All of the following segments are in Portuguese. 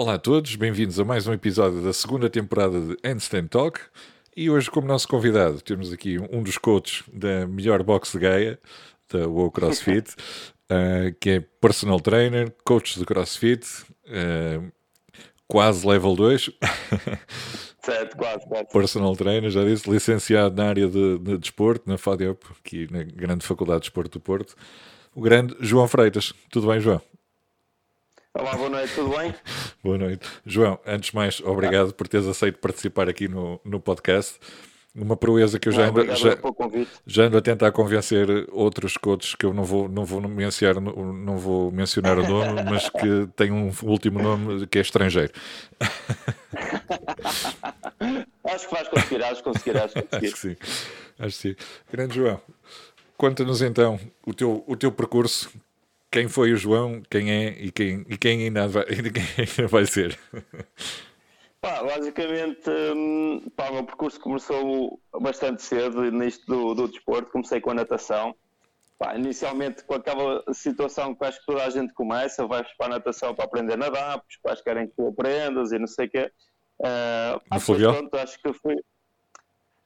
Olá a todos, bem-vindos a mais um episódio da segunda temporada de Handstand Talk. E hoje, como nosso convidado, temos aqui um dos coaches da melhor boxe de Gaia, da WoW CrossFit, uh, que é personal trainer, coach de CrossFit, uh, quase level 2. Certo, quase, quase. Personal trainer, já disse, licenciado na área de, de desporto, na FADEUP, aqui na Grande Faculdade de Desporto do Porto. O grande João Freitas. Tudo bem, João? Olá, boa noite, tudo bem? boa noite. João, antes de mais, obrigado por teres aceito participar aqui no, no podcast. Uma proeza que eu já ando, já, já ando a tentar convencer outros coaches que eu não vou, não vou mencionar, não vou mencionar o nome, mas que tem um último nome que é estrangeiro. acho que vais conseguir, acho que conseguirás conseguir. Acho que sim, acho que sim. Grande João, conta-nos então o teu, o teu percurso, quem foi o João, quem é e quem, e quem, ainda, vai, quem ainda vai ser. Pá, basicamente, hum, pá, o meu percurso começou bastante cedo nisto do, do desporto. Comecei com a natação. Pá, inicialmente com aquela situação que acho que toda a gente começa, vais para a natação para aprender a nadar, os pais querem que tu aprendas e não sei o quê. Uh, no fluvial? Pronto, acho que fui...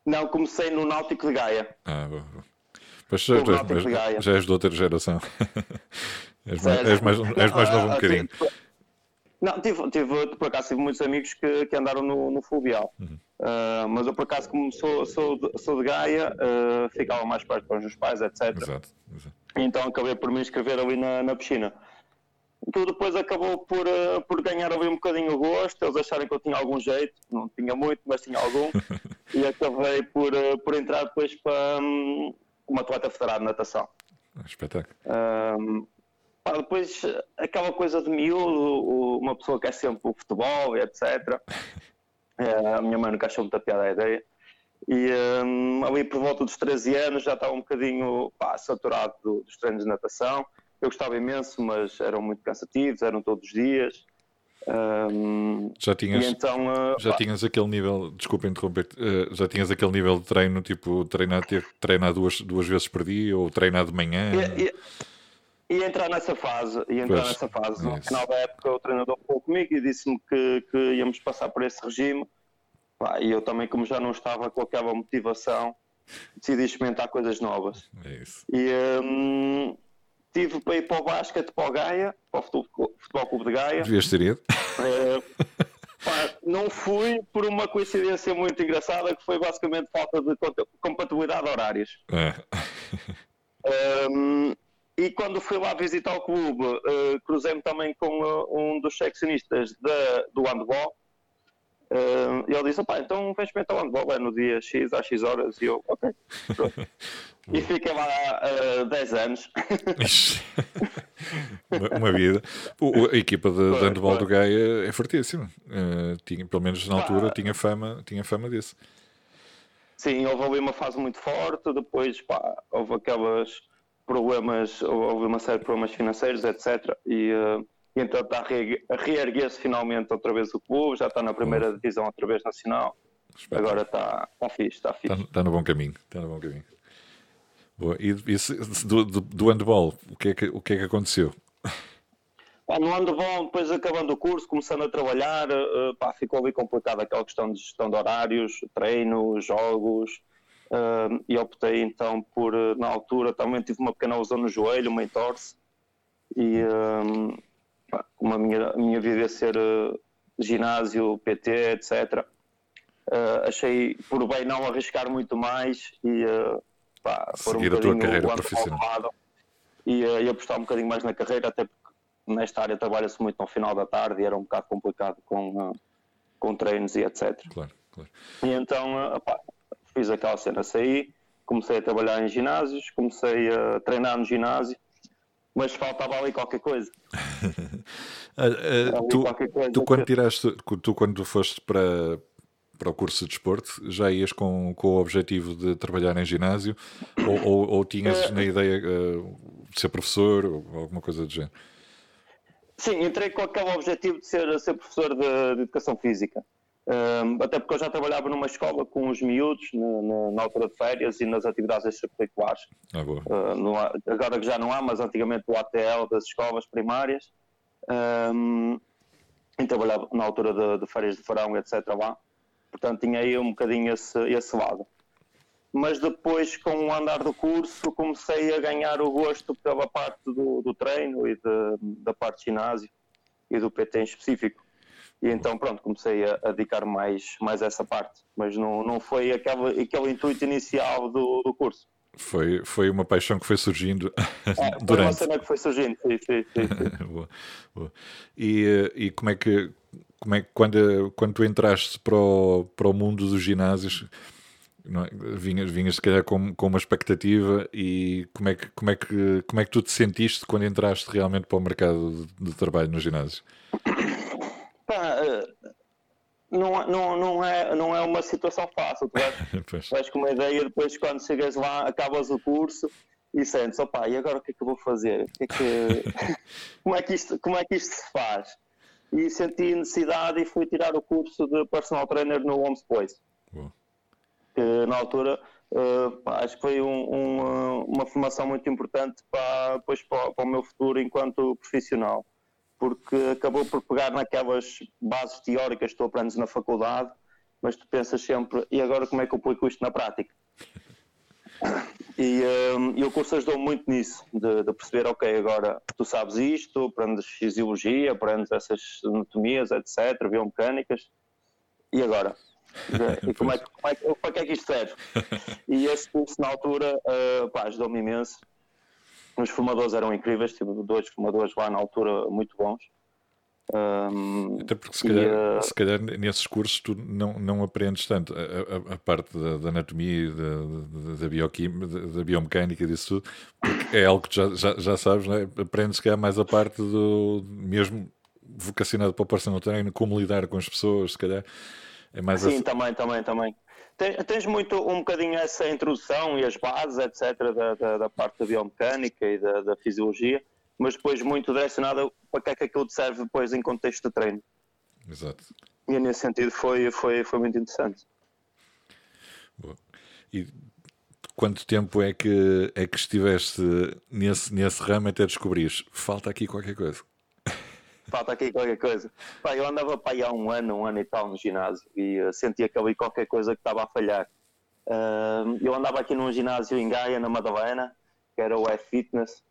Não, comecei no Náutico de Gaia. Ah, bom, bom. Pois já, já, já és de outra geração. és, mais, és, mais, és mais novo um bocadinho. Não, tive, tive, por acaso tive muitos amigos que, que andaram no, no fluvial. Uhum. Uh, mas eu por acaso, como sou, sou, de, sou de Gaia, uh, ficava mais perto para os meus pais, etc. Exato, exato. Então acabei por me inscrever ali na, na piscina. Então depois acabou por, uh, por ganhar ali um bocadinho o gosto, eles acharem que eu tinha algum jeito, não tinha muito, mas tinha algum, e acabei por, por entrar depois para um, uma atleta federada de natação. Espetáculo. Um, Pá, depois aquela coisa de miúdo, uma pessoa quer sempre o futebol e etc. É, a minha mãe nunca achou muita piada a ideia. E um, ali por volta dos 13 anos já estava um bocadinho pá, saturado do, dos treinos de natação. Eu gostava imenso, mas eram muito cansativos, eram todos os dias. Um, já tinhas, então, uh, já tinhas aquele nível, desculpa interromper, uh, já tinhas aquele nível de treino, tipo treinar, ter, treinar duas, duas vezes por dia ou treinar de manhã? E, e, e entrar nessa fase, e entrar pois, nessa fase. No final da época o treinador falou comigo e disse-me que, que íamos passar por esse regime. Pá, e eu também, como já não estava com aquela motivação, decidi experimentar coisas novas. É isso. E um, tive para ir para o basquete, para o Gaia, para o Futebol, Futebol Clube de Gaia. Devias ter ido. É, pá, não fui por uma coincidência muito engraçada que foi basicamente falta de compatibilidade de horários. É. Um, e quando fui lá visitar o clube, uh, cruzei-me também com uh, um dos seccionistas da, do handball. Uh, e ele disse: Pá, então vem experimentar o handball, é no dia X, às X horas. E eu, ok, e fiquei lá há uh, 10 anos. uma, uma, vida. O, a equipa de, foi, de handball foi. do Gaia é fortíssima. Uh, tinha, pelo menos na altura, tinha, fama, tinha fama disso. Sim, houve ali uma fase muito forte. Depois, pá, houve aquelas problemas, houve uma série de problemas financeiros, etc. E, uh, e então está a reerguer-se finalmente outra vez o clube, já está na primeira divisão outra vez nacional. Agora está, está fixe, está fixe. Está, está no bom caminho, está no bom caminho. Boa. E, e do, do, do handball, o que, é que, o que é que aconteceu? Pá, no handball, depois acabando o curso, começando a trabalhar, uh, pá, ficou ali complicado aquela questão de gestão de horários, treinos, jogos, Uh, e optei então por, uh, na altura, também tive uma pequena lesão no joelho, uma entorse, e uh, como a minha, a minha vida ia ser uh, ginásio, PT, etc., achei por bem não arriscar muito mais e pá, por um tua carreira profissional. E, e apostar um bocadinho mais na carreira, até porque nesta área trabalha-se muito no final da tarde e era um bocado complicado com, com treinos e etc. Claro, claro. E então, pá, fiz aquela cena, saí, comecei a trabalhar em ginásios, comecei a treinar no ginásio, mas faltava ali qualquer coisa. uh, uh, tu, coisa tu, quando tiraste, tu quando foste para, para o curso de desporto, já ias com, com o objetivo de trabalhar em ginásio ou, ou, ou tinhas uh, na ideia de ser professor ou alguma coisa do género? Sim, entrei com aquele objetivo de ser, ser professor de, de educação física. Um, até porque eu já trabalhava numa escola com os miúdos na, na, na altura de férias e nas atividades extracurriculares. Ah, uh, agora que já não há, mas antigamente o ATL das escolas primárias. Um, em trabalhar na altura de, de férias de verão, etc. lá. Portanto, tinha aí um bocadinho esse, esse lado. Mas depois, com o andar do curso, comecei a ganhar o gosto pela parte do, do treino e de, da parte de ginásio e do PT em específico. E então, pronto, comecei a, a dedicar mais, mais a essa parte. Mas não, não foi aquele, aquele intuito inicial do, do curso. Foi, foi uma paixão que foi surgindo é, durante. Foi uma cena que foi surgindo, sim, sim, sim. boa, boa. E, e como é que, como é que quando, quando tu entraste para o, para o mundo dos ginásios, não, é? vinhas, vinhas se calhar com, com uma expectativa e como é, que, como, é que, como é que tu te sentiste quando entraste realmente para o mercado de, de trabalho no ginásio? Pá, eh, não, não, não, é, não é uma situação fácil. Tu vais, vais com uma ideia, depois quando chegas lá, acabas o curso e sentes, opá, e agora o que é que eu vou fazer? Que é que... como, é que isto, como é que isto se faz? E senti necessidade e fui tirar o curso de personal trainer no Homes Place. Que na altura uh, acho que foi um, um, uma formação muito importante para, depois, para, para o meu futuro enquanto profissional porque acabou por pegar naquelas bases teóricas que tu aprendes na faculdade, mas tu pensas sempre, e agora como é que eu aplico isto na prática? E, um, e o curso ajudou muito nisso, de, de, perceber, ok, agora tu sabes isto, aprendes fisiologia, aprendes essas anatomias, etc., biomecânicas, e agora? E como é, como é, para que é que isto serve? E esse curso, na altura, uh, ajudou-me imenso, os formadores eram incríveis, tive dois formadores lá na altura muito bons. Um, Até porque se calhar, e, uh... se calhar, nesses cursos tu não, não aprendes tanto a, a, a parte da, da anatomia, da, da, bioquímica, da, biomecânica, disso tudo, porque é algo que já, já, já sabes, não é? aprendes que é mais a parte do mesmo vocacionado para o personal treino, como lidar com as pessoas, se calhar é mais Sim, a... também, também, também. Tens muito um bocadinho essa introdução e as bases, etc., da, da, da parte da biomecânica e da, da, fisiologia, mas depois muito direcionada para que é que aquilo te serve depois em contexto de treino. Exato. E nesse sentido foi, foi, foi muito interessante. Boa. E quanto tempo é que, é que estiveste nesse, nesse ramo até descobrires? Falta aqui qualquer coisa falta aqui qualquer coisa. Pá, eu andava para aí há um ano, um ano e tal no ginásio e uh, sentia que havia qualquer coisa que estava a falhar. Uh, eu andava aqui num ginásio em Gaia, na Madalena, que era o F-Fitness.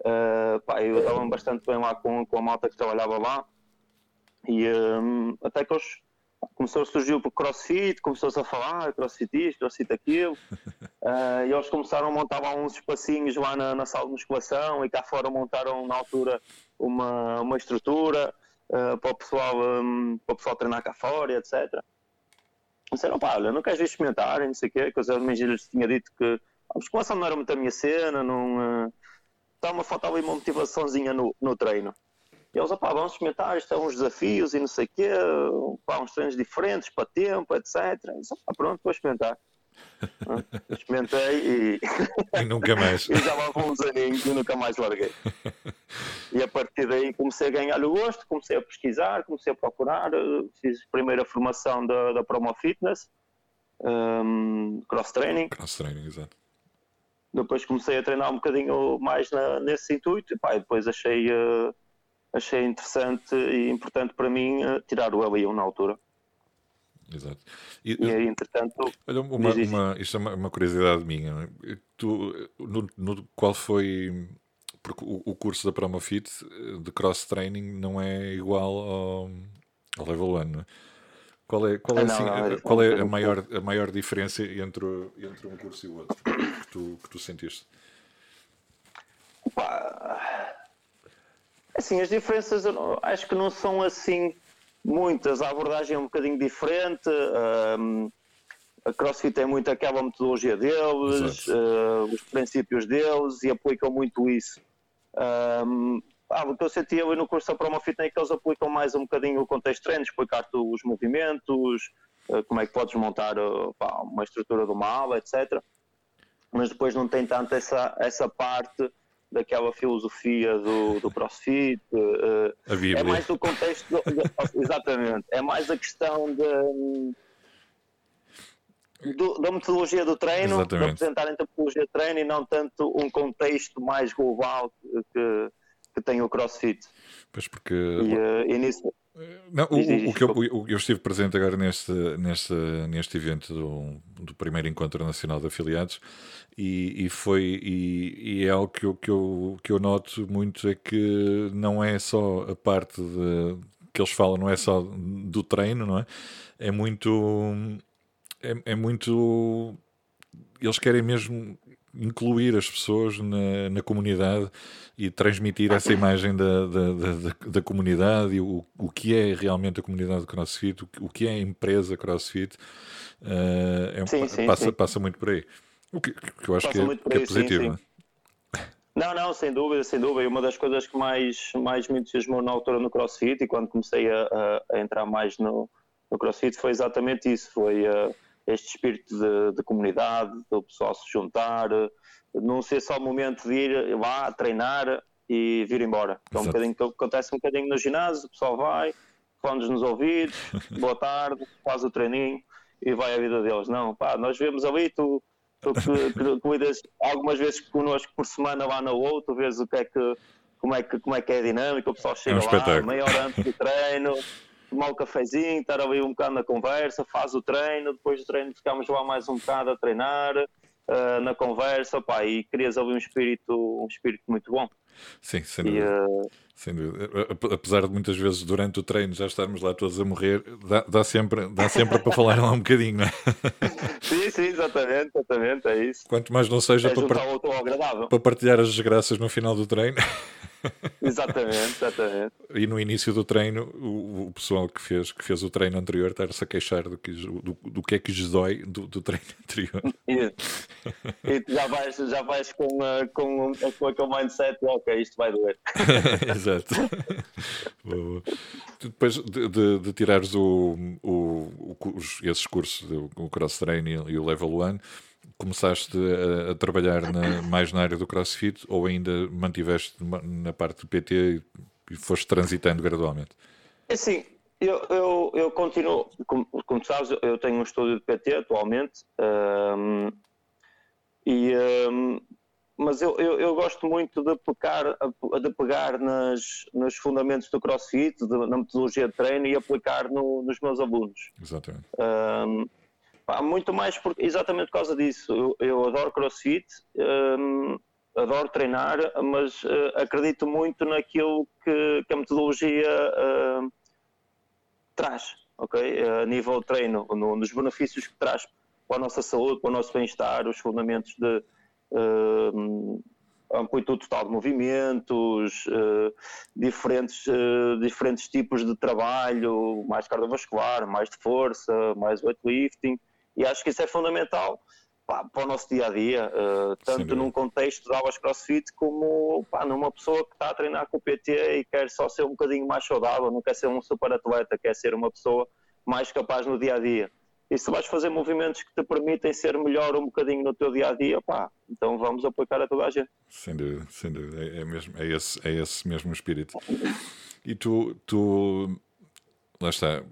Uh, pá, eu estava bastante bem lá com, com a malta que trabalhava lá e um, até que eles começou a surgir o crossfit, começou-se a falar crossfit isto, crossfit aquilo, uh, e eles começaram a montar uns espacinhos lá na, na, sala de musculação e cá fora montaram na altura uma, uma estrutura uh, para, o pessoal, um, para o pessoal treinar cá fora, etc. Disseram, pá, olha, não queres vir experimentar, não sei o quê, que os lhes tinha dito que a musculação não era muito a minha cena, não... Uh, estava-me a faltar ali uma motivaçãozinha no, no treino. E eles, opá, vamos experimentar, isto é uns desafios e não sei o quê, pá, uns treinos diferentes para tempo, etc. E disse, opá, pronto, vou experimentar. Experimentei e... e nunca mais. e já lá uns aninhos e nunca mais larguei. E a partir daí comecei a ganhar o gosto, comecei a pesquisar, comecei a procurar, fiz a primeira formação da, da Promo Fitness, um, cross training. Cross training, exato. Depois comecei a treinar um bocadinho mais na, nesse intuito e pá, depois achei... Uh, achei interessante e importante para mim uh, tirar o L1 na altura. Exato. E, e aí, entretanto. Olha, uma, uma, isto é uma, uma, curiosidade minha. Tu, no, no, qual foi. Porque o, o, curso da Promofit eh, de cross training não é igual ao, ao level 1, não é? Qual é, qual é, assim, não, não, qual é a, maior, a maior diferença entre, entre um curso e o outro que tu, que tu sentiste? Pá, Assim, as diferenças acho que não são assim muitas. A abordagem é um bocadinho diferente. Um, a CrossFit tem muito aquela metodologia deles, uh, os princípios deles e aplicam muito isso. Um, ah, o que eu senti ali no curso da Promofit é que eles aplicam mais um bocadinho o contexto de treino, explicar-te os movimentos, uh, como é que podes montar uh, pá, uma estrutura de uma aula, etc. Mas depois não tem tanto essa, essa parte daquela filosofia do, do crossfit. Uh, é mais do contexto. Do, exatamente. É mais a questão de. Do, da metodologia do treino, Exatamente. de apresentarem a metodologia do treino e não tanto um contexto mais global que, que tem o CrossFit. Pois porque. E, uh, e nisso, Não, o, o, o, que eu, o, eu, estive presente agora neste, neste, neste evento do, do primeiro encontro nacional de afiliados e, e foi e, e, é algo que eu, que, eu, que eu noto muito é que não é só a parte de, que eles falam, não é só do treino, não é? É muito é, é muito eles querem mesmo incluir as pessoas na, na comunidade e transmitir essa imagem da, da, da, da comunidade e o, o que é realmente a comunidade CrossFit, o, o que é a empresa CrossFit, uh, é, sim, sim, passa, sim. passa muito por aí. O que, que eu acho que é, que é, positivo. Não, não, sem dúvida, sem dúvida. E uma das coisas que mais, mais me entusiasmou na altura no CrossFit e quando comecei a, a, a entrar mais no, no CrossFit foi exatamente isso. Foi uh, este espírito de, de, comunidade, do pessoal se juntar, não ser só o momento de ir lá treinar e vir embora. Então, um bocadinho, acontece um bocadinho no ginásio, o pessoal vai, fones nos ouvidos, boa tarde, faz o treininho e vai a vida deles. Não, pá, nós vemos ali, tu, tu cuidas algumas vezes connosco por semana lá na outra, vês o que é que, como, é que, como é que é a dinâmica, o pessoal chega é um lá, meia hora antes do treino, tomar um cafezinho, estar ali um bocado na conversa, faz o treino, depois do treino ficamos lá mais um bocado a treinar, uh, na conversa, pá, e crias ali um espírito, um espírito muito bom. Sim, sem dúvida. E, uh... sem dúvida. Apesar de muitas vezes durante o treino já estarmos lá todos a morrer, dá, dá sempre, dá sempre para falar lá um bocadinho, não é? Sim, sim, exatamente, exatamente, é isso. Quanto mais não seja é para, par... para partilhar as desgraças no final do treino. Exatamente, exatamente. E no início do treino, o, o, pessoal que fez, que fez o treino anterior estar-se a queixar do que, do, do que é que lhes dói do, do treino anterior. E, e já vais, já vais com, uh, com, com aquele mindset, ok, isto vai doer. Exato. Depois de, de, de tirares o, o, os, esses cursos, o cross training e o level 1, começaste a, a trabalhar na, mais na área do crossfit ou ainda mantiveste na parte do PT e, foste transitando gradualmente? É assim, eu, eu, eu continuo, como, como, sabes, eu tenho um estúdio de PT atualmente um, e, um, mas eu, eu, eu, gosto muito de pegar, de pegar nas, nos fundamentos do CrossFit, de, na metodologia de treino e aplicar no, nos meus alunos. Exatamente. Um, Pá, muito mais por, exatamente por causa disso. Eu, eu adoro crossfit, um, adoro treinar, mas uh, acredito muito naquilo que, que a metodologia uh, traz, ok? A nível de treino, no, nos benefícios que traz para a nossa saúde, para o nosso bem-estar, os fundamentos de amplitude total de movimentos, uh, diferentes, uh, diferentes tipos de trabalho, mais cardiovascular, mais de força, mais weightlifting. E acho que isso é fundamental pá, para o nosso dia a dia, uh, tanto num contexto de aulas crossfit como pá, numa pessoa que está a treinar com o PT e quer só ser um bocadinho mais saudável, não quer ser um super atleta, quer ser uma pessoa mais capaz no dia a dia. E se vais fazer movimentos que te permitem ser melhor um bocadinho no teu dia a dia, pá, então vamos aplicar a toda a gente. Sem dúvida, sem dúvida. É, é mesmo, é, esse, é esse mesmo espírito. E tu, tu lá está,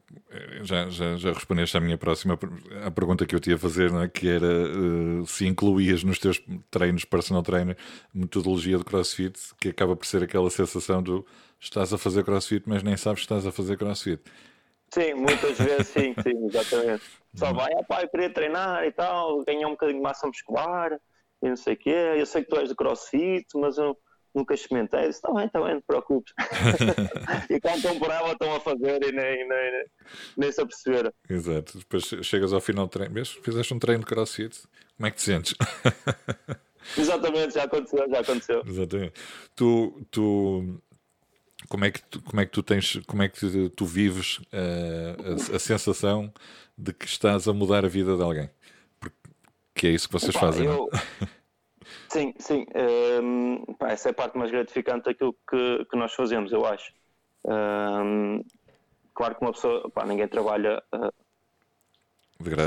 já, já, já respondeste à minha próxima a pergunta que eu tinha a fazer, é? que era uh, se incluías nos teus treinos personal trainer metodologia de crossfit, que acaba por ser aquela sensação do estás a fazer crossfit, mas nem sabes que estás a fazer crossfit. Sim, muitas vezes sim, sim, exatamente. Só vai, ah, pá, eu queria treinar e tal, ganhar um bocadinho de massa muscular e não sei o quê. Eu sei que tu és de crossfit, mas eu nunca experimentei. Disse, está bem, está bem, não te preocupes. e quando ela, estão a fazer e nem, nem, nem se aperceberam. Exato. Depois chegas ao final do treino, vês? Fizeste um treino de crossfit, como é que te sentes? Exatamente, já aconteceu, já aconteceu. Exatamente. Tu, tu, como é que tu, como é que tu tens, como é que tu vives uh, a, a, sensação de que estás a mudar a vida de alguém? Porque é isso que vocês Opa, fazem, eu... não? Sim, sim. Um, ehm, pá, essa é a parte mais gratificante daquilo que, que nós fazemos, eu acho. Um, ehm, claro que uma pessoa, pá, ninguém trabalha uh,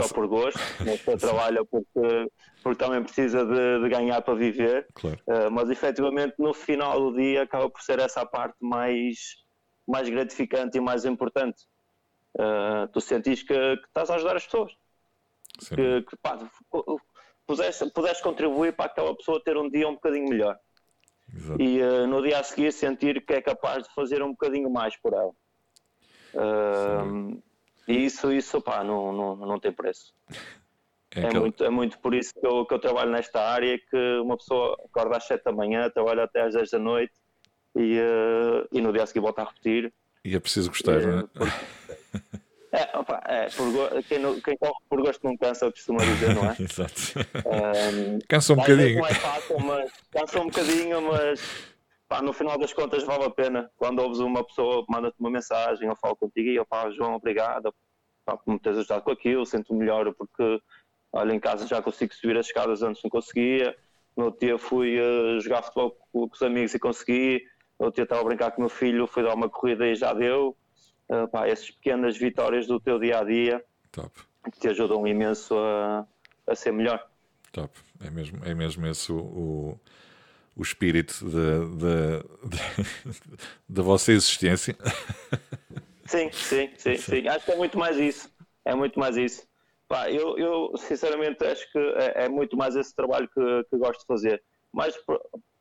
só por gosto, uma pessoa trabalha porque, porque também precisa de, de ganhar para viver, claro. uh, mas efetivamente no final do dia acaba por ser essa a parte mais, mais gratificante e mais importante. Uh, tu sentes que, que, estás a ajudar as pessoas. Que, que pá, pudesse, pudesse contribuir para aquela pessoa ter um dia um bocadinho melhor. Exato. E uh, no dia a seguir sentir que é capaz de fazer um bocadinho mais por ela. Uh, e isso, isso pá, não, não, não tem preço. É, é, aquele... muito, é muito por isso que eu, que eu trabalho nesta área que uma pessoa acorda às 7 da manhã, trabalha até às 10 da noite e, uh, e no dia a seguir volta a repetir. E é preciso gostar, não é? Por... É, opa, é por, quem, não, quem corre por gosto não cansa, costuma dizer, não é? Exato. Um, cansa um bocadinho. É fácil, mas cansa um bocadinho, mas pá, no final das contas vale a pena. Quando ouves uma pessoa, manda-te uma mensagem, eu falo contigo e eu pá, João, obrigado pá, por me teres ajudado com aquilo, sinto-me melhor porque olha, em casa já consigo subir as escadas antes não conseguia. No outro dia fui uh, jogar futebol com, com, os amigos e consegui. No outro dia estava a brincar com o meu filho, fui dar uma corrida e já deu uh, pá, essas pequenas vitórias do teu dia a dia Top. que te ajudam imenso a, a ser melhor. Top, é mesmo, é mesmo esse o, o, o espírito da vossa existência. Sim, sim, sim, sim, Acho que é muito mais isso. É muito mais isso. Pá, eu, eu, sinceramente acho que é, é muito mais esse trabalho que, que, gosto de fazer. Mas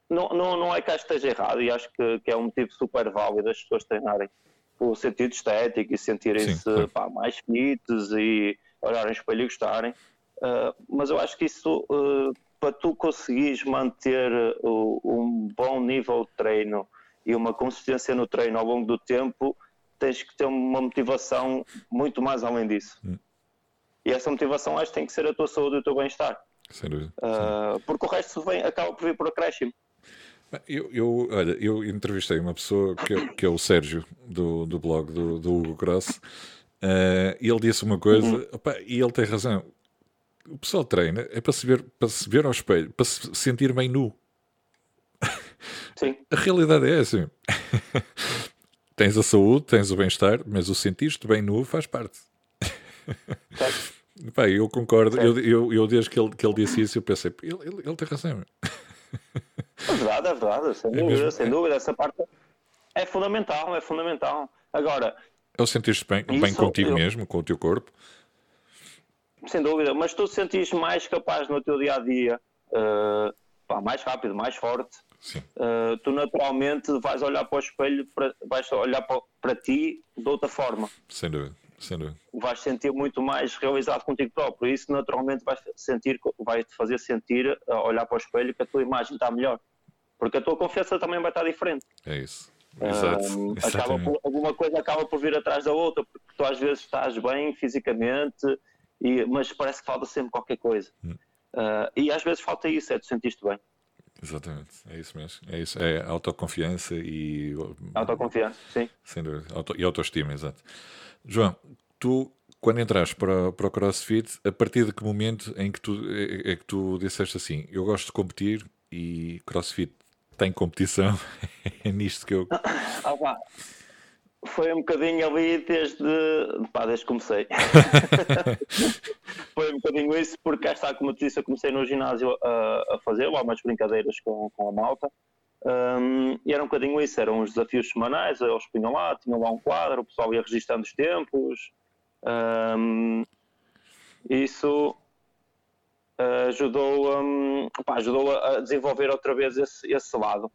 não, não, não é que acho que esteja errado e acho que, que é um motivo super válido as pessoas treinarem o sentido estético e sentirem-se claro. mais fits e olharem espelho e gostarem. Uh, mas eu acho que isso, uh, para tu conseguires manter uh, um bom nível de treino e uma consistência no treino ao longo do tempo, tens que ter uma motivação muito mais além disso. Hum. E essa motivação acho que tem que ser a tua saúde e o teu bem-estar. Sem dúvida. porque o resto vem, acaba por vir por acréscimo. Eu, eu, olha, eu entrevistei uma pessoa que, é, que é o Sérgio do, do blog do, do Hugo Cross uh, e ele disse uma coisa uhum. opa, e ele tem razão. O pessoal treina é para se ver, para se ver ao espelho, para se sentir bem nu. Sim. A realidade é essa. tens a saúde, tens o bem-estar, mas o sentir-te bem nu faz parte. Pá, eu concordo. Eu, eu, eu, desde que ele, que ele disse isso, eu pensei, ele, ele, ele tem razão. É verdade, é verdade, sem é dúvida, mesmo, sem é... dúvida. Essa parte é fundamental, é fundamental. Agora. É o sentir-te bem, bem contigo eu... mesmo, com o teu corpo. Sem dúvida, mas tu te sentires mais capaz no teu dia a dia, uh, pá, mais rápido, mais forte. Uh, tu naturalmente vais olhar para o espelho, para, vais olhar para, para ti de outra forma. Sem dúvida. Sem dúvida. Vais sentir muito mais realizado contigo próprio. Isso naturalmente vai sentir, vai te fazer sentir, olhar para o espelho, que a tua imagem está melhor porque a tua confiança também vai estar diferente. É isso. Exato. Um, acaba por, alguma coisa acaba por vir atrás da outra, porque tu às vezes estás bem fisicamente, e, mas parece que falta sempre qualquer coisa. Hum. Uh, e às vezes falta isso, é tu sentiste bem. Exatamente, é isso mesmo. É isso, é autoconfiança e. Autoconfiança, sim. Sem dúvida. Auto, e autoestima, exato. João, tu, quando entras para, para o CrossFit, a partir de que momento em que tu, é, é que tu disseste assim: eu gosto de competir e CrossFit tem competição. é nisto que eu. Ah, foi um bocadinho ali desde, pá, desde que comecei. foi um bocadinho isso, porque cá está, como eu disse, eu comecei no ginásio a, a fazer lá umas brincadeiras com, com a malta. Um, e era um bocadinho isso, eram uns desafios semanais, eles punham lá, tinham lá um quadro, o pessoal ia registando os tempos. Um, isso ajudou, um, pá, ajudou a desenvolver outra vez esse, esse lado.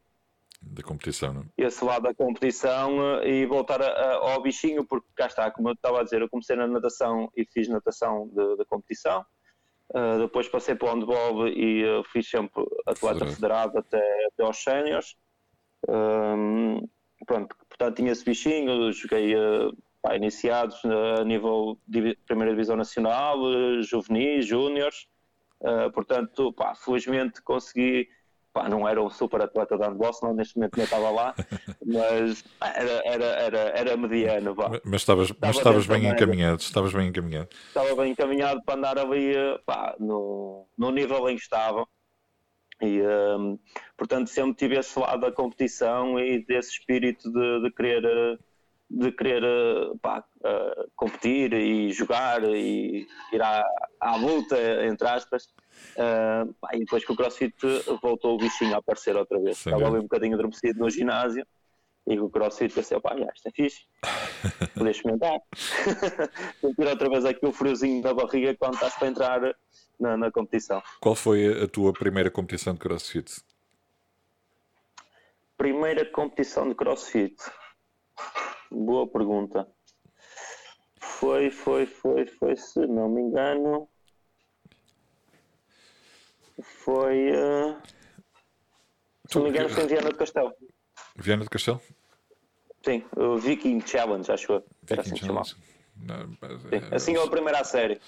Da competição, não? Esse lado da competição eh, e voltar a, a, ao bichinho, porque cá está, como eu estava a dizer, eu comecei na natação e fiz natação de, de competição. Uh, depois passei para o handball e uh, fiz sempre atleta federado, federado até, até aos séniores. Um, pronto, portanto tinha esse bichinho, joguei uh, pá, iniciados a nível de primeira divisão nacional, juvenis, júniores. Portanto, pá, felizmente consegui. Pá, não era um super atleta de handball, senão neste momento nem estava lá, mas era, era, era, era mediano. Pá. Mas estavas, mas estavas bem encaminhado, estavas bem encaminhado. Estava bem encaminhado para andar ali pá, no, no nível em que estava. E, um, portanto, sempre tive esse lado da competição e desse espírito de, de querer de querer pá, uh, competir e jogar e ir à, à luta, entre aspas. Uh, pá, e depois que o CrossFit voltou o bichinho a aparecer outra vez. Sim, Estava ali um bocadinho adormecido no ginásio e o CrossFit pensei, pá, já, isto é fixe, poder experimentar. Sentir outra vez aqui o friozinho da barriga quando estás para entrar na, na competição. Qual foi a tua primeira competição de CrossFit? Primeira competição de CrossFit. Boa pergunta. foi, foi, foi, foi, se não me engano. Foi. Uh... Se não me engano, foi em Viana do Castelo. Viana do Castelo? Sim, o Viking Challenge, acho eu. Era assim que chamava. Não, é, assim é a primeira série.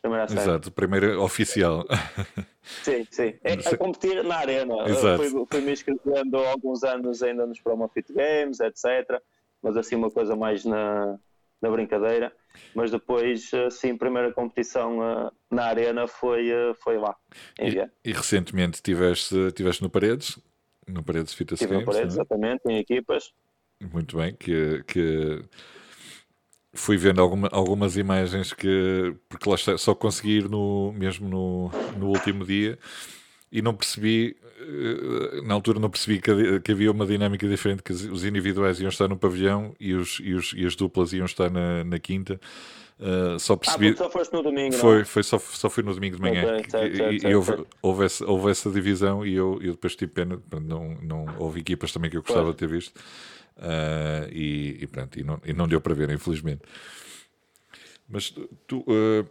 Primeira série. Exato, primeira oficial. Sim, sim. É a competir na arena. Exato. Fui, fui me inscrevendo há alguns anos ainda nos Promo Fit Games, etc. Mas assim uma coisa mais na, na brincadeira. Mas depois, assim, primeira competição uh, na arena foi, uh, foi lá, em e, e recentemente tiveste, tiveste no Paredes? No Paredes Fitness Games? no Paredes, é? exatamente, em equipas. Muito bem, que, que fui vendo alguma, algumas imagens que porque lá está, só consegui ir no, mesmo no, no último dia e não percebi eh, na altura não percebi que, havia uma dinâmica diferente que os individuais iam estar no pavilhão e, os, e, os, e as duplas iam estar na, na quinta Uh, só percebi. Ah, só foste no domingo, foi, foi só, só fui no domingo de manhã. Okay, certo, certo, e, e houve, houve, essa, houve essa divisão e eu, eu depois tive pena. Não, não, houve equipas também que eu gostava de ter visto. Uh, e, e, pronto, e não, e não deu para ver, infelizmente. Mas tu, uh,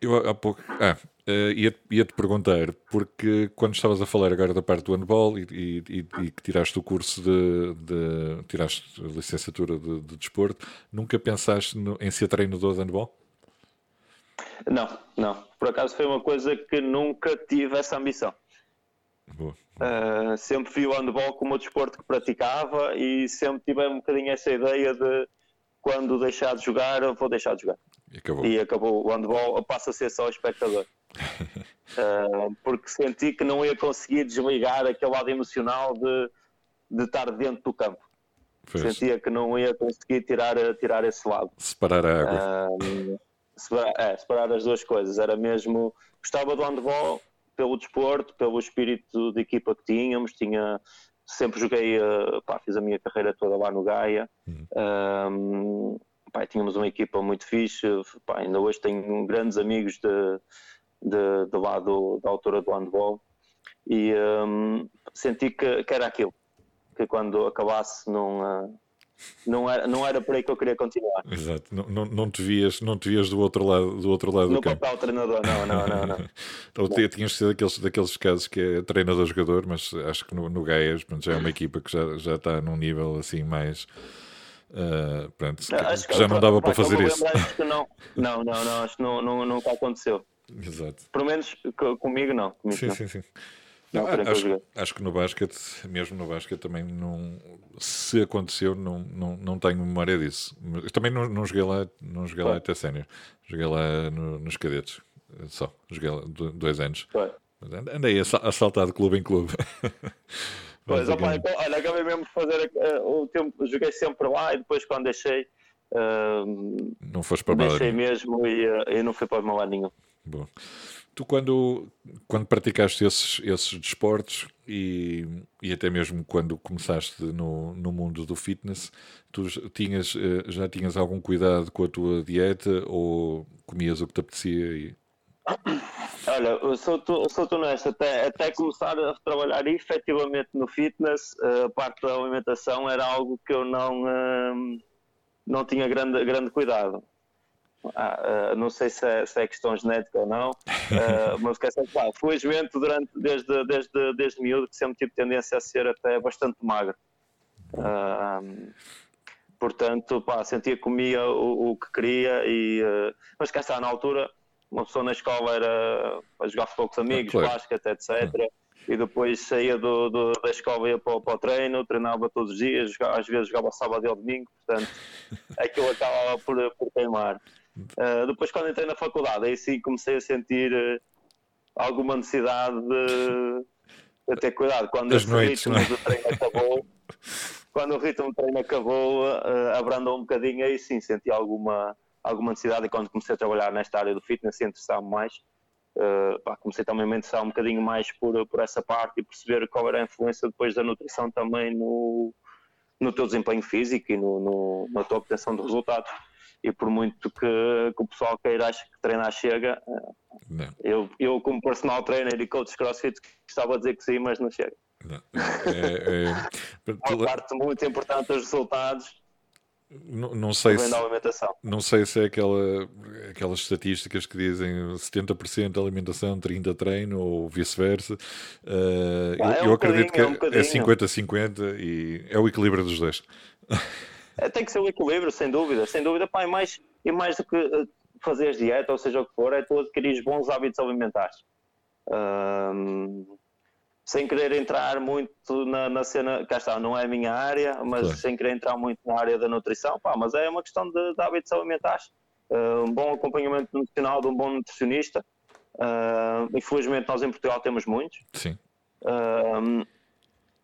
eu há pouco. Ah, uh, ia-te ia -te perguntar, porque quando estavas a falar agora da parte do handball e, e, e, que tiraste o curso de, de. tiraste a licenciatura de, de desporto, nunca pensaste no, em ser treinador de handball? Não, não. Por acaso foi uma coisa que nunca tive essa ambição. Uh, sempre vi o handball como o desporto que praticava e sempre tive um bocadinho essa ideia de quando deixar de jogar, vou deixar de jogar. E acabou. E acabou. O handball passa a ser só espectador. uh, porque senti que não ia conseguir desligar aquele lado emocional de, de estar dentro do campo. Sentia que não ia conseguir tirar, tirar esse lado. Separar a água. Uh, separar, é, separar as duas coisas. Era mesmo. Gostava do handball, pelo desporto, pelo espírito de equipa que tínhamos. Tinha, sempre joguei, uh, pá, fiz a minha carreira toda lá no Gaia. Uhum. Um, pá, tínhamos uma equipa muito fixe. Pá, ainda hoje tenho grandes amigos de, de, de lá do, da altura do handball. E um, senti que, que, era aquilo. Que quando acabasse não. Uh, não era, não era por aí que eu queria continuar. Exato, não, não, não, te, vias, não te vias do outro lado do, outro lado no do campo. papel treinador, não, não, não. não. então, não. Tinhas sido daqueles, daqueles casos que é treinador-jogador, mas acho que no, no Gaias já é uma equipa que já, já está num nível assim mais. Uh, pronto, que, que, já não dava para fazer isso. Não, não, não, não, acho que não, não, nunca aconteceu. Exato. Pelo menos comigo não. Comigo sim, não. sim, sim. Não, acho, acho, que no basquete, mesmo no basquete, também não. Se aconteceu, não, não, não tenho memória disso. Mas também não, não joguei lá, não joguei lá até sénior. Joguei lá no, nos cadetes. Só. Joguei lá dois anos. Foi. Andei a, saltar de clube em clube. Pois, opa, olha, acabei mesmo de fazer uh, o tempo, joguei sempre lá e depois quando deixei. Uh, não foste para Deixei mesmo e, uh, e não fui para mal nenhum. Bom. Tu, quando, quando praticaste esses, esses desportos e, e até mesmo quando começaste no, no mundo do fitness, tu tinhas, eh, já tinhas algum cuidado com a tua dieta ou comias o que te apetecia? E... Olha, eu sou, eu sou honesto, até, até começar a trabalhar efetivamente no fitness, eh, a parte da alimentação era algo que eu não, eh, não tinha grande, grande cuidado. Ah, uh, não sei se é, se é, questão genética ou não, uh, mas quer dizer, claro, felizmente durante, desde, desde, desde miúdo que sempre tive tendência a ser até bastante magro. Uh, portanto, pá, sentia que comia o, o que queria, e, mas cá está, na altura, uma pessoa na escola era a jogar futebol com os amigos, ah, claro. basquete, etc. E depois saía do, do, da escola ia para, para, o treino, treinava todos os dias, jogava, às vezes jogava sábado e ao domingo, portanto aquilo acabava por, por queimar. Uh, depois, quando entrei na faculdade, aí sim comecei a sentir uh, alguma necessidade de, de, ter cuidado. Quando As noites, ritmo é? do treino acabou, quando o ritmo do treino acabou, uh, abrandou um bocadinho, aí sim senti alguma, alguma necessidade. E quando comecei a trabalhar nesta área do fitness, interessava-me mais. Uh, pá, comecei também a me interessar um bocadinho mais por, por essa parte e perceber qual era a influência depois da nutrição também no, no teu desempenho físico e no, no na tua obtenção de resultados e por muito que, que o pessoal queira acho que treinar chega, eu, eu como personal trainer e coach crossfit gostava de dizer que sim, mas não chega. Não. É, é... Uma parte muito importante dos resultados Não, não sei se, não sei se é aquela, aquelas estatísticas que dizem 70% alimentação, 30% treino ou vice-versa. Uh, Ah, eu é um eu acredito que é um é bocadinho. 50-50 e é o equilíbrio dos dois. É, tem que ser o equilíbrio, sem dúvida. Sem dúvida, pá, e mais, e mais do que eh, fazeres dieta, ou seja o que for, é tu adquirir bons hábitos alimentares. Sem querer entrar muito na, na cena, cá está, não é a minha área, mas Claro. sem querer entrar muito na área da nutrição, pá, mas é uma questão de, de hábitos alimentares. Ah, um bom acompanhamento nutricional de um bom nutricionista. Ah, infelizmente, nós em Portugal temos muitos. Sim, Ahm,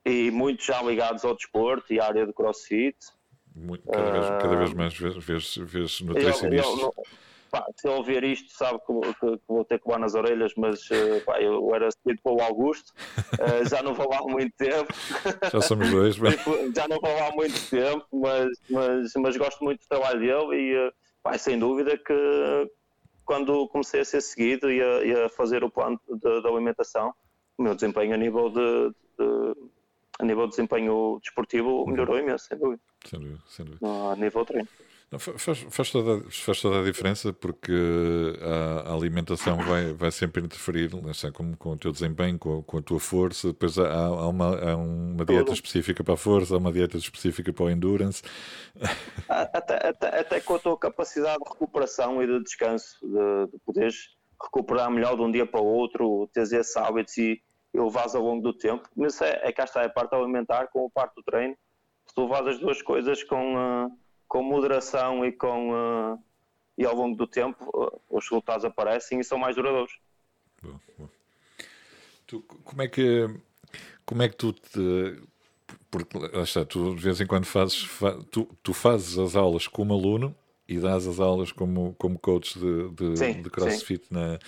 e muitos já ligados ao desporto e à área de crossfit. muito- cada, vez, cada vez mais vês, vês, vês Eu- nutricionistas. eu- não- pá, se eu ouvir isto, sabe que, que- que vou ter que levar nas orelhas, mas eh, pá, eu era seguido pelo Augusto, eh, já não vou lá há muito tempo, Já somos dois. mas- já não vou lá há muito tempo, mas, mas, mas gosto muito do trabalho dele e eh, pá, sem dúvida que quando comecei a ser seguido e a, e a fazer o plano de, de alimentação, o meu desempenho a nível de, de- a nível de desempenho desportivo melhorou imenso, sem dúvida, Sem dúvida, sem dúvida. a nível treino. Não, faz, faz, toda, a- faz toda a diferença porque a, a alimentação vai, vai sempre interferir está, com, com o teu desempenho, com, com a tua força. Depois há, há uma, há uma dieta Tudo. específica para a força, há uma dieta específica para o endurance. até, até, até com a tua capacidade de recuperação e de descanso, de, de poderes recuperar melhor de um dia para o outro, teres esses hábitos e, e levares ao longo do tempo. Mas é, é cá está, é a parte alimentar com a parte do treino. Se tu levas as duas coisas com, ah, com moderação e, com, ah, e ao longo do tempo, ah, os resultados aparecem e são mais duradouros. Tu, como é que como é que tu te porque está, tu de vez em quando fazes fa- tu, tu fazes as aulas como aluno e dás as aulas como, como coach de, de, Sim, de crossfit na,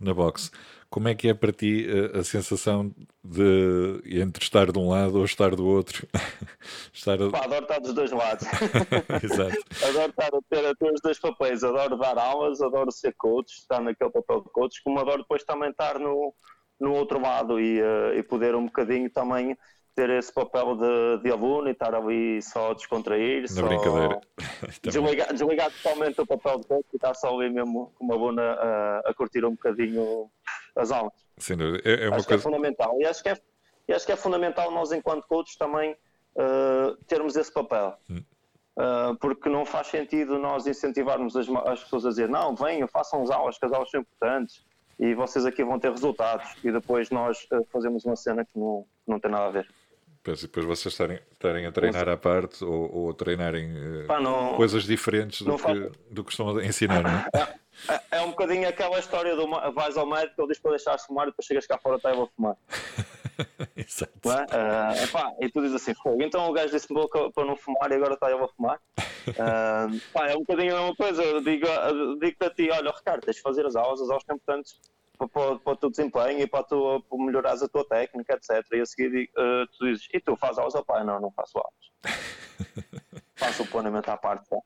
na box. Como é que é para ti a, a sensação de entre estar de um lado ou estar do outro? estar a... Pá, adoro estar dos dois lados. Exato. adoro estar a ter, a ter os dois papéis, adoro dar aulas, adoro ser coach, estar naquele papel de coach, como adoro depois também estar no, no outro lado e, eh, e poder um bocadinho também ter esse papel de, de aluno e estar ali só a descontrair, Na só brincadeira. Desligar, desligar totalmente o papel de coach e estar só ali mesmo como aluno a, a curtir um bocadinho as aulas. Dúvida. É, é uma Acho que é coisa. fundamental. E acho que é, e acho que é fundamental nós, enquanto coaches, também eh, termos esse papel. Hum. Eh, porque não faz sentido nós incentivarmos as, as pessoas a dizer não, venham, façam as aulas, que as aulas são importantes e vocês aqui vão ter resultados. E depois nós eh, fazemos uma cena que não, não tem nada a ver. Pois, e depois vocês estarem, estarem a treinar à parte ou, ou a treinarem eh, Pá, não- coisas diferentes do que, do que estão a ensinar, não é? É, é um bocadinho aquela história do vais ao médico, ele diz para deixar de fumar e depois chegas cá fora e vou fumar. Exato. É? Ah, epá, e tu dizes assim, fogo, então o gajo disse-me para não fumar e agora está eu a fumar. Ah, pá, é um bocadinho a mesma coisa. Eu digo- eu Digo-te a ti, olha, Ricardo, tens de fazer as aulas, as aulas são importantes para, para, o teu desempenho e para, tua, para melhorares a tua técnica, etc. E a seguir ah, tu dizes, e tu fazes aulas? Oh, pá, não, não faço aulas. faço o planeamento à parte. Pá.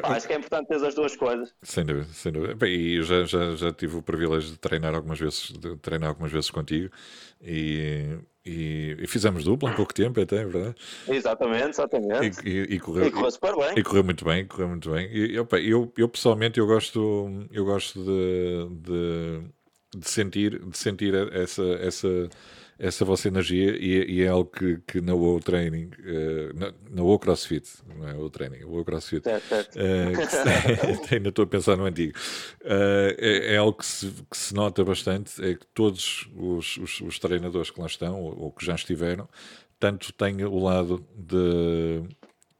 Pá, acho que é importante ter as duas coisas. Sem dúvida, sem dúvida. Bem, e eu já, já, já tive o privilégio de treinar algumas vezes, de treinar algumas vezes contigo e, e, e fizemos dupla há pouco tempo até, é verdade? Exatamente, exatamente. E, e, e correu, correu super bem. e correu muito bem, correu muito bem. E, opa, eu, eu pessoalmente eu gosto, eu gosto de, de, de sentir, de sentir essa, essa, essa vossa energia e, e é algo que, que na WoW Training, eh, na, na WoW CrossFit, não é WoW Training, WoW CrossFit, Certo, certo. que se- ainda estou a pensar no antigo. Eh, é, é algo que se, que se nota bastante, é que todos os, os, os treinadores que lá estão, ou, ou que já estiveram, tanto têm o lado de,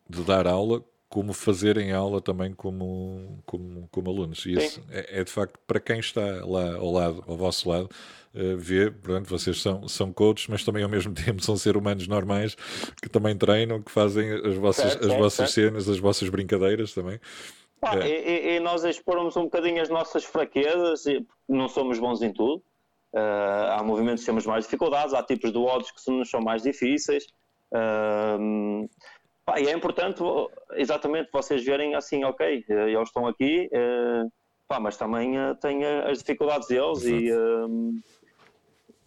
de dar aula, como fazerem aula também como, como, como alunos. E isso é, é de facto para quem está lá ao lado, ao vosso lado, eh, ver, portanto, vocês são, são coaches, mas também ao mesmo tempo são seres humanos normais que também treinam, que fazem as vossas, Certo, as certo, vossas certo. cenas, as vossas brincadeiras também. Pá, É. e, e- nós expormos um bocadinho as nossas fraquezas, não somos bons em tudo. Ah, há movimentos que temos mais dificuldades, há tipos de odds que nos são mais difíceis. Ah, pá, e é importante exatamente vocês verem assim, ok, eh, eles estão aqui, eh, pá, mas também eh, têm eh, as dificuldades deles e,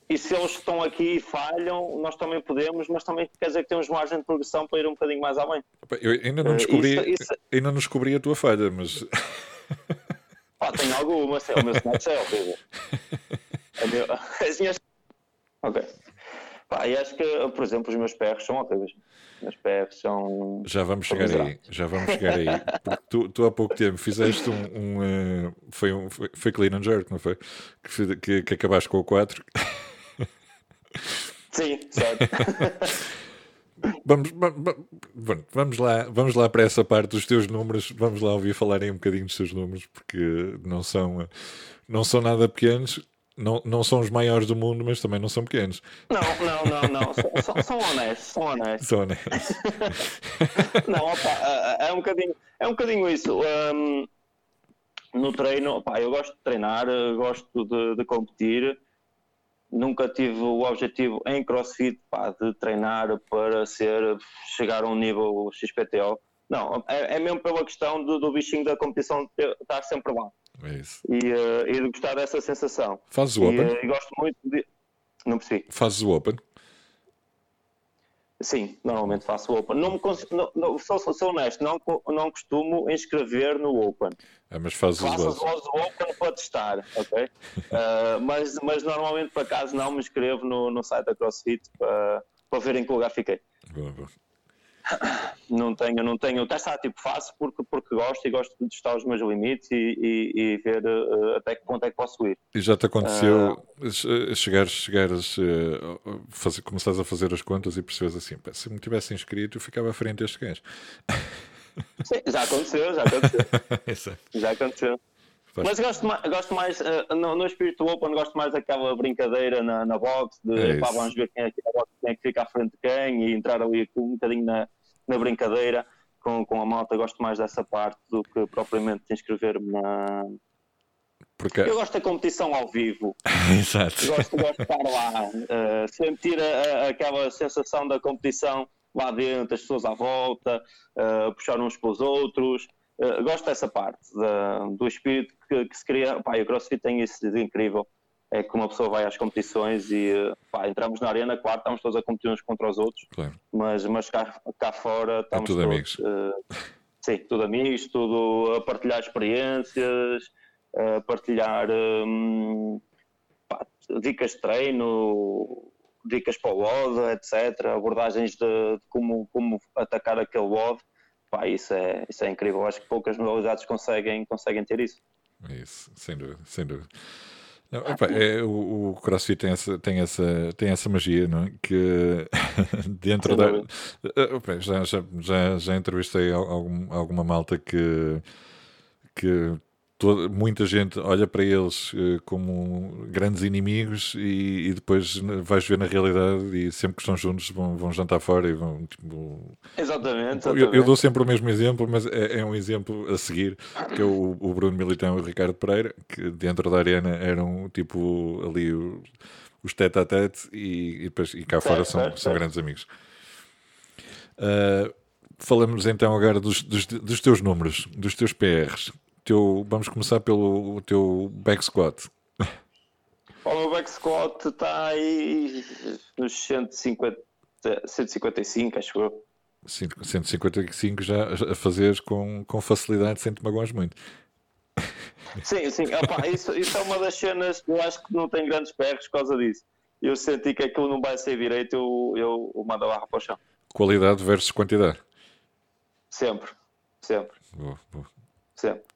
e se eles estão aqui e falham, nós também podemos, mas também quer dizer que temos margem de progressão para ir um bocadinho mais além. Eu ainda não descobri, isso, isso... ainda não descobri a tua falha, mas. Pá, tenho alguma, sei, o meu Snapchat é horrível. Meu... As minhas. Ok. Pá, e acho que, por exemplo, os meus perros são horríveis. Os meus perros são. Já vamos chegar aí, já vamos chegar aí. Porque tu, tu há pouco tempo fizeste um. um uh, foi, um foi, foi clean and jerk, não foi? Que, que, que acabaste com o 4. Sim, certo. Vamos, vamos, vamos, lá, vamos lá para essa parte dos teus números. Vamos lá ouvir falarem um bocadinho dos teus números, porque não são, não são nada pequenos. Não, não são os maiores do mundo, mas também não são pequenos. Não, não, não, não. São, são honestos, são honestos. São honestos. não, opa, é, é um bocadinho, é um bocadinho isso. Um, no treino, opa, eu gosto de treinar, gosto de, de competir nunca tive o objetivo em CrossFit pá, de treinar para ser chegar a um nível XPTO. Não, é, é mesmo pela questão do, do, bichinho da competição estar sempre lá. É isso. E, uh, e de gostar dessa sensação. Fazes o Open? E, uh, gosto muito de. Não percebi. Fazes o Open? Sim, normalmente faço o Open. Não me cons... não, não, sou, sou honesto, não, não costumo inscrever no Open. É, mas fazes Faço os Open para testar, ok? uh, mas, mas normalmente, por acaso, não me inscrevo no, no site da CrossFit para, para ver em que lugar fiquei. Boa, boa. Não tenho, não tenho. Testar tipo faço porque, porque gosto e gosto de testar os meus limites e, e, e ver uh, até que ponto é que posso ir. E já te aconteceu uh, chegares, chegares uh, fazer, começares a fazer as contas e percebes assim, se me tivesse inscrito eu ficava à frente deste gajo. Sim, já aconteceu, já aconteceu. já aconteceu. Mas gosto mais, gosto mais uh, no, no espírito open, gosto mais daquela brincadeira na, na box, de é pá, vamos ver quem é, que, quem é que fica à frente de quem e entrar ali um bocadinho na, na brincadeira com, com a malta. Gosto mais dessa parte do que propriamente inscrever-me na. Porque... Eu gosto da competição ao vivo. Exato. Gosto, gosto de estar lá, uh, sentir a, a, aquela sensação da competição lá dentro, as pessoas à volta, uh, puxar uns para os outros. Uh, gosto dessa parte da, do espírito que, que, se cria. Pá, o CrossFit tem isso de incrível. É que uma pessoa vai às competições e pá, entramos na arena, claro, estamos todos a competir uns contra os outros, claro. mas, mas cá, cá fora estamos é tudo todos, amigos. Uh, sim, tudo amigos, tudo a partilhar experiências, a partilhar um, pá, dicas de treino, dicas para o WOD, etc., abordagens de, de, como, como atacar aquele WOD. Pá, isso, é, isso é incrível. Acho que poucas modalidades conseguem, conseguem ter isso. É isso, sem dúvida, sem dúvida. Não, opa, é, o, o, CrossFit tem essa, tem, essa, tem essa magia, não é? Que dentro da. Opa, já, já, já, já entrevistei algum, alguma malta que, que toda, muita gente olha para eles uh, como grandes inimigos e, e, depois vais ver na realidade e sempre que estão juntos vão, vão jantar fora e vão tipo... Exatamente. exatamente. Eu, eu, dou sempre o mesmo exemplo, mas é, é um exemplo a seguir, que é o, o, Bruno Militão e o Ricardo Pereira, que dentro da arena eram tipo ali os tete a tete e, e, depois, e cá certo, fora são, certo, são certo. grandes amigos. Uh, falamos então agora dos, dos, dos teus números, dos teus PRs teu, vamos começar pelo teu back squat. O meu back squat está aí nos 150, 155, acho eu. 155 já a fazer com, com facilidade sem te magoas muito. Sim, sim, Opa, isso, isso é uma das cenas que eu acho que não tem grandes perros por causa disso. Eu senti que aquilo não vai ser direito, eu, eu, eu mando a barra para o chão. Qualidade versus quantidade? Sempre, sempre. Boa, boa. Sempre.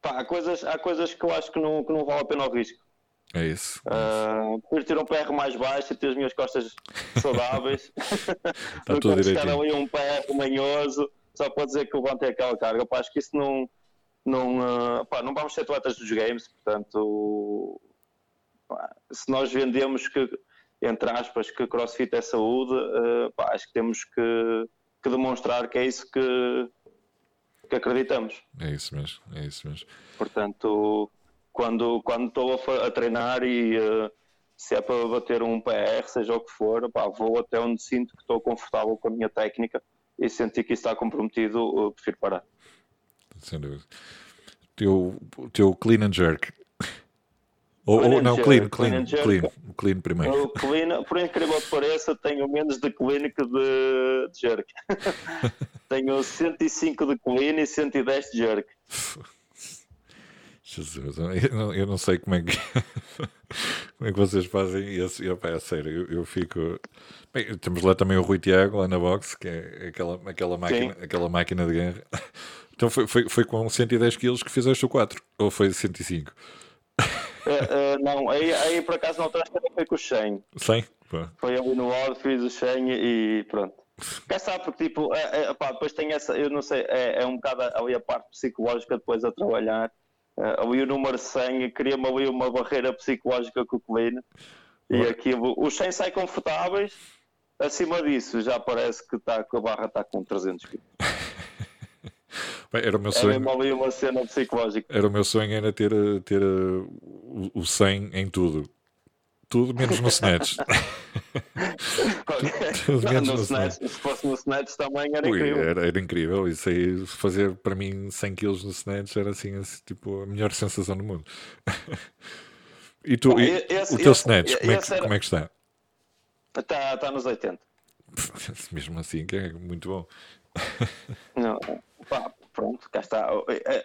Pá, há, coisas, há coisas que eu acho que não, que não vale a pena o risco. É isso. Uh, prefiro ter um PR mais baixo e ter as minhas costas saudáveis Está do que estar ali um PR manhoso só para dizer que levantei aquela carga. Pá, acho que isso não. Não, uh, pá, não vamos ser atletas dos games, portanto, pá, se nós vendemos que, entre aspas, que crossfit é saúde, uh, pá, acho que temos que, que demonstrar que é isso que, que acreditamos. É isso mesmo, é isso mesmo. Portanto, quando, quando estou a, a treinar e uh, se é para bater um PR, seja o que for, pá, vou até onde sinto que estou confortável com a minha técnica e sentir que isso está comprometido, uh, prefiro parar. Sem dúvida. O teu, teu clean and jerk. Ou, ou não, clean, clean, clean, clean, primeiro. O clean, por incrível que pareça, tenho menos de clean que de, de jerk. tenho 105 de clean e 110 de jerk. Jesus, eu não, eu não, sei como é que como é que vocês fazem isso. Eu, pá, é sério, eu, eu fico. Bem, temos lá também o Rui Tiago lá na box, que é aquela, aquela, máquina, aquela máquina de guerra. Então foi, foi, foi com 110 quilos que fizeste o 4, ou foi 105? Uh, uh, não, aí, aí por acaso não foi com o 100. 100? Foi ali no odd, fiz o 100 e pronto. Quer sabe, porque tipo, é, é, pá, depois tem essa, eu não sei, é, é um bocado ali a parte psicológica depois a trabalhar Uh, ali o número 100 cria-me ali uma barreira psicológica com o Clean. E aquilo, os 100 saem confortáveis, acima disso já parece que, tá, que a barra está com 300 kg. Bem, era o meu sonho. Era ali uma cena psicológica. Era o meu sonho era ter, ter uh, o 100 em tudo. Tudo menos no Snatch. Tudo não, menos no, no snatch. snatch. Se fosse no Snatch também era Ui, incrível. Era, era, incrível. Isso aí, fazer para mim 100 kg no Snatch era assim, assim, tipo, a melhor sensação do mundo. e tu, Bom, e, esse, o teu esse, Snatch, esse, como, é que, era... como é que está? Está, está nos 80. Mesmo assim, que é muito bom. não, pá, pronto, cá está.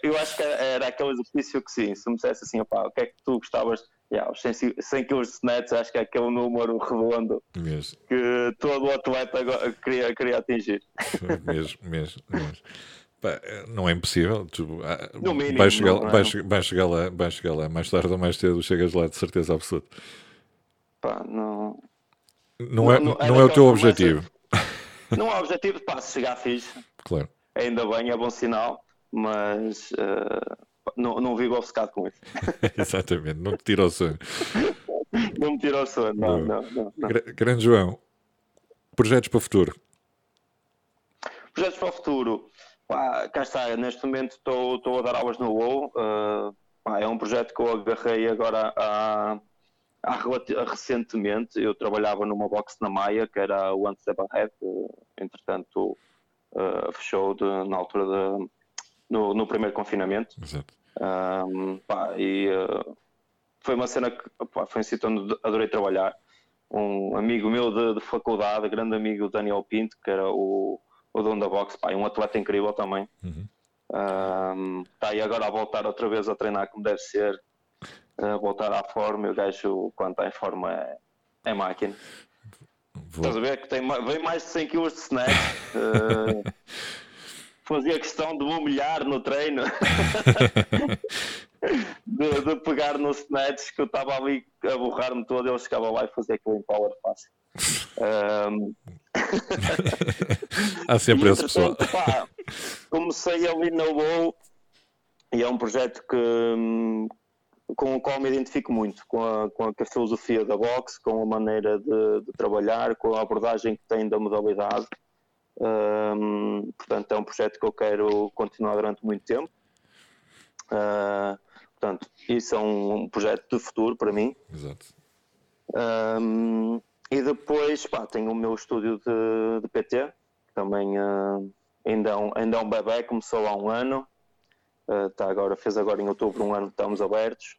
Eu acho que era aquele exercício que sim, se me dissesse assim, opá, o que é que tu gostavas Yeah, os 100, 100 kg de snatch acho que é aquele número redondo mesmo. que todo o atleta queria, queria atingir. mesmo, mesmo, mesmo. Pá, não é impossível. Tu, ah, mínimo, vais, chegar, não, vais, vais, chegar lá, vais chegar lá mais tarde ou mais cedo, chegas lá de certeza absoluta. Pá, não... Não, é, não, não é o teu objetivo. Não é o objetivo, pá, se chegar fixe. Claro. Ainda bem, é bom sinal, mas uh, não, não vivo obcecado com isso. Exatamente, não te tira o sono. não me tira o sono, não, não, não, não. Grande João, projetos para o futuro? Projetos para o futuro. Pá, cá está, neste momento estou a dar aulas no WoW. Uh, pá, é um projeto que eu agarrei agora há, recentemente. Eu trabalhava numa box na Maia, que era o One Step Ahead, entretanto uh, fechou de, na altura de no, no primeiro confinamento. Exato. Um, pá, e uh, foi uma cena que pá, foi um sítio onde adorei trabalhar. Um amigo meu de, de, faculdade, grande amigo Daniel Pinto, que era o, o dono da box, pá, um atleta incrível também. Uhum. Um, tá aí agora a voltar outra vez a treinar como deve ser, a voltar à forma. E o gajo, quando está em forma, é, é máquina. Vou... Estás a ver que tem, vem mais de 100 kg de snack. uh, fazia questão de me humilhar no treino, de, de, pegar no snatch que eu estava ali a borrar-me todo, ele chegava lá e fazia aquilo em power fácil. Um... Há sempre esse pessoal. Pá, comecei ali no Bow e é um projeto que, hum, com o qual me identifico muito, com a, com a filosofia da boxe, com a maneira de, de trabalhar, com a abordagem que tem da modalidade. Um, portanto, é um projeto que eu quero continuar durante muito tempo. Uh, portanto, isso é um, um, projeto de futuro para mim. Exato. Um, e depois, pá, tenho o meu estúdio de, de PT, que também uh, ainda, é um, ainda é um bebê, começou há um ano. Uh, tá agora, fez agora em outubro um ano que estamos abertos.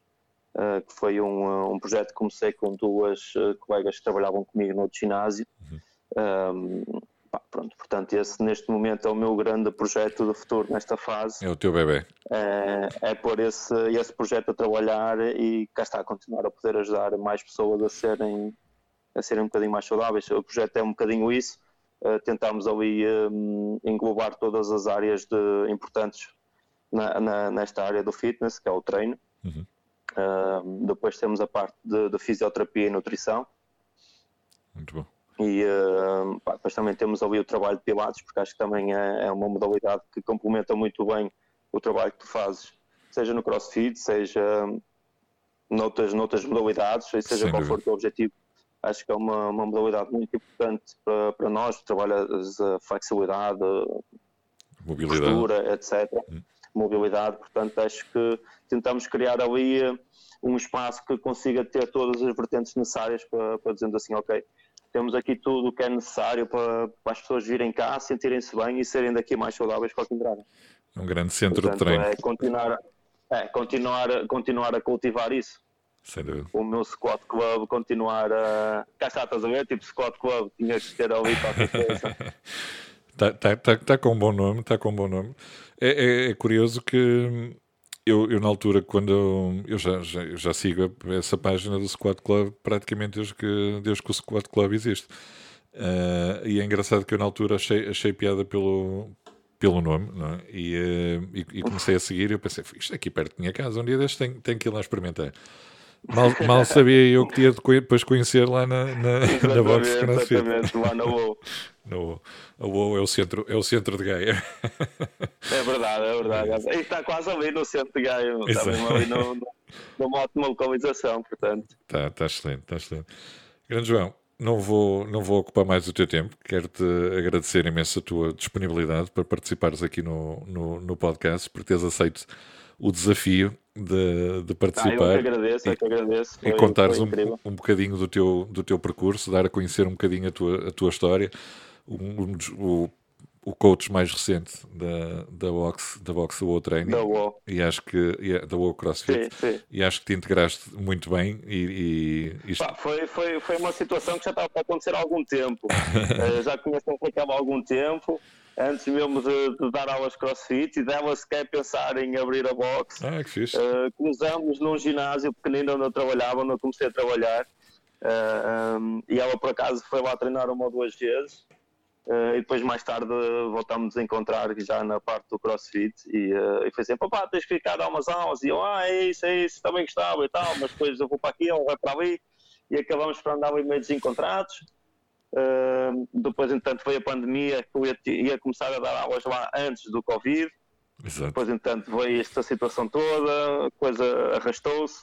Uh, que foi um, um projeto que comecei com duas colegas que trabalhavam comigo no outro ginásio. Uhum. Um, Pá, pronto, portanto, esse neste momento é o meu grande projeto de futuro nesta fase. É o teu bebê. É, é pôr esse, esse projeto a trabalhar e cá está, a continuar a poder ajudar mais pessoas a serem, a serem um bocadinho mais saudáveis. O projeto é um bocadinho isso, uh, tentarmos ali um, englobar todas as áreas de, importantes na, na, nesta área do fitness, que é o treino. Uhum. Uh, depois temos a parte de, de fisioterapia e nutrição. Muito bom. E uh, pá, depois também temos ali o trabalho de Pilates, porque acho que também é, é, uma modalidade que complementa muito bem o trabalho que tu fazes, seja no crossfit, seja noutras, noutras modalidades, seja Sem qual for o teu objetivo. Acho que é uma, uma modalidade muito importante para, para nós, trabalha a flexibilidade, mobilidade, postura, etc. Hum. Mobilidade, portanto, acho que tentamos criar ali eh, um espaço que consiga ter todas as vertentes necessárias para, para dizendo assim, ok, temos aqui tudo o que é necessário para, para as pessoas virem cá, sentirem-se bem e serem daqui mais saudáveis para entrarem. Um grande centro Portanto, de treino. É continuar, é, continuar, continuar a cultivar isso. o meu squat club continuar a. Cá está, estás a ver? Tipo, squat club tinha que ter ali qualquer coisa. Está tá, tá, tá com um bom nome, está com um bom nome. É, é, é curioso que eu, eu, na altura, quando eu, eu já, já, já sigo essa página do Squad Club praticamente desde que, desde que o Squad Club existe. Uh, e é engraçado que eu na altura achei, achei piada pelo, pelo nome é? e, uh, e, e, comecei a seguir e eu pensei, isto aqui perto da minha casa, um dia deste tenho, tenho que ir lá experimentar. Mal, mal sabia eu que tinha de depois conhecer lá na, na, na box CrossFit. Exatamente, lá na WoW. No, a WoW é o centro, é o centro de Gaia. É verdade, é verdade. E está quase ali no centro de Gaia, está mesmo ali no, no, numa ótima localização, portanto. Está, está excelente, está excelente. Grande João, não vou, não vou ocupar mais o teu tempo. Quero-te agradecer imenso a tua disponibilidade para participares aqui no, no, no podcast, por teres aceito o desafio de, de participar. Ah, eu que agradeço, eu que agradeço. Foi, e contares um, um bocadinho do teu, do teu percurso, dar a conhecer um bocadinho a tua, a tua história. Um, um, o, o coach mais recente da, da Box, da Box WoW Training. Da WoW. E acho que, yeah, da WoW CrossFit. Sim, sim. E acho que te integraste muito bem e, e isto... Pá, foi, foi, foi uma situação que já estava a acontecer há algum tempo. uh, já conheço a aplicar há algum tempo antes mesmo de, de, dar aulas crossfit e dela sequer pensar em abrir a box. Ah, que fixe. Uh, cruzamos num ginásio pequenino onde eu trabalhava, onde eu comecei a trabalhar. Uh, eh, um, e ela por acaso foi lá treinar uma ou duas vezes. Uh, e depois mais tarde voltámos a encontrar já na parte do crossfit e, uh, e foi assim, papá, tens que ficar a dar umas aulas e eu, ah, é isso, é isso, também gostava e tal, mas depois eu vou para aqui, ela vai para ali e acabamos por andar meio desencontrados Uh, depois, entanto, foi a pandemia que eu ia, ia, começar a dar aulas lá antes do Covid. Exato. Depois, entanto, veio esta situação toda, a coisa arrastou-se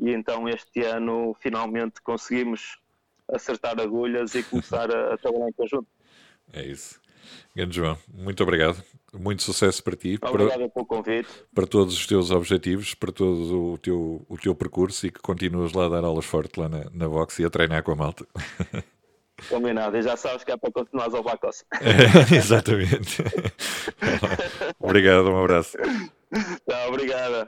e então este ano finalmente conseguimos acertar agulhas e começar a, a trabalhar em conjunto. É isso. Grande João, muito obrigado. Muito sucesso para ti. Obrigado para, pelo convite. Para todos os teus objetivos, para todo o teu, o teu percurso e que continuas lá a dar aulas forte lá na, na boxe e a treinar com a malta. Combinado, e já sabes que é para continuar ao Bacos. exatamente. obrigado, um abraço. Tá, obrigada.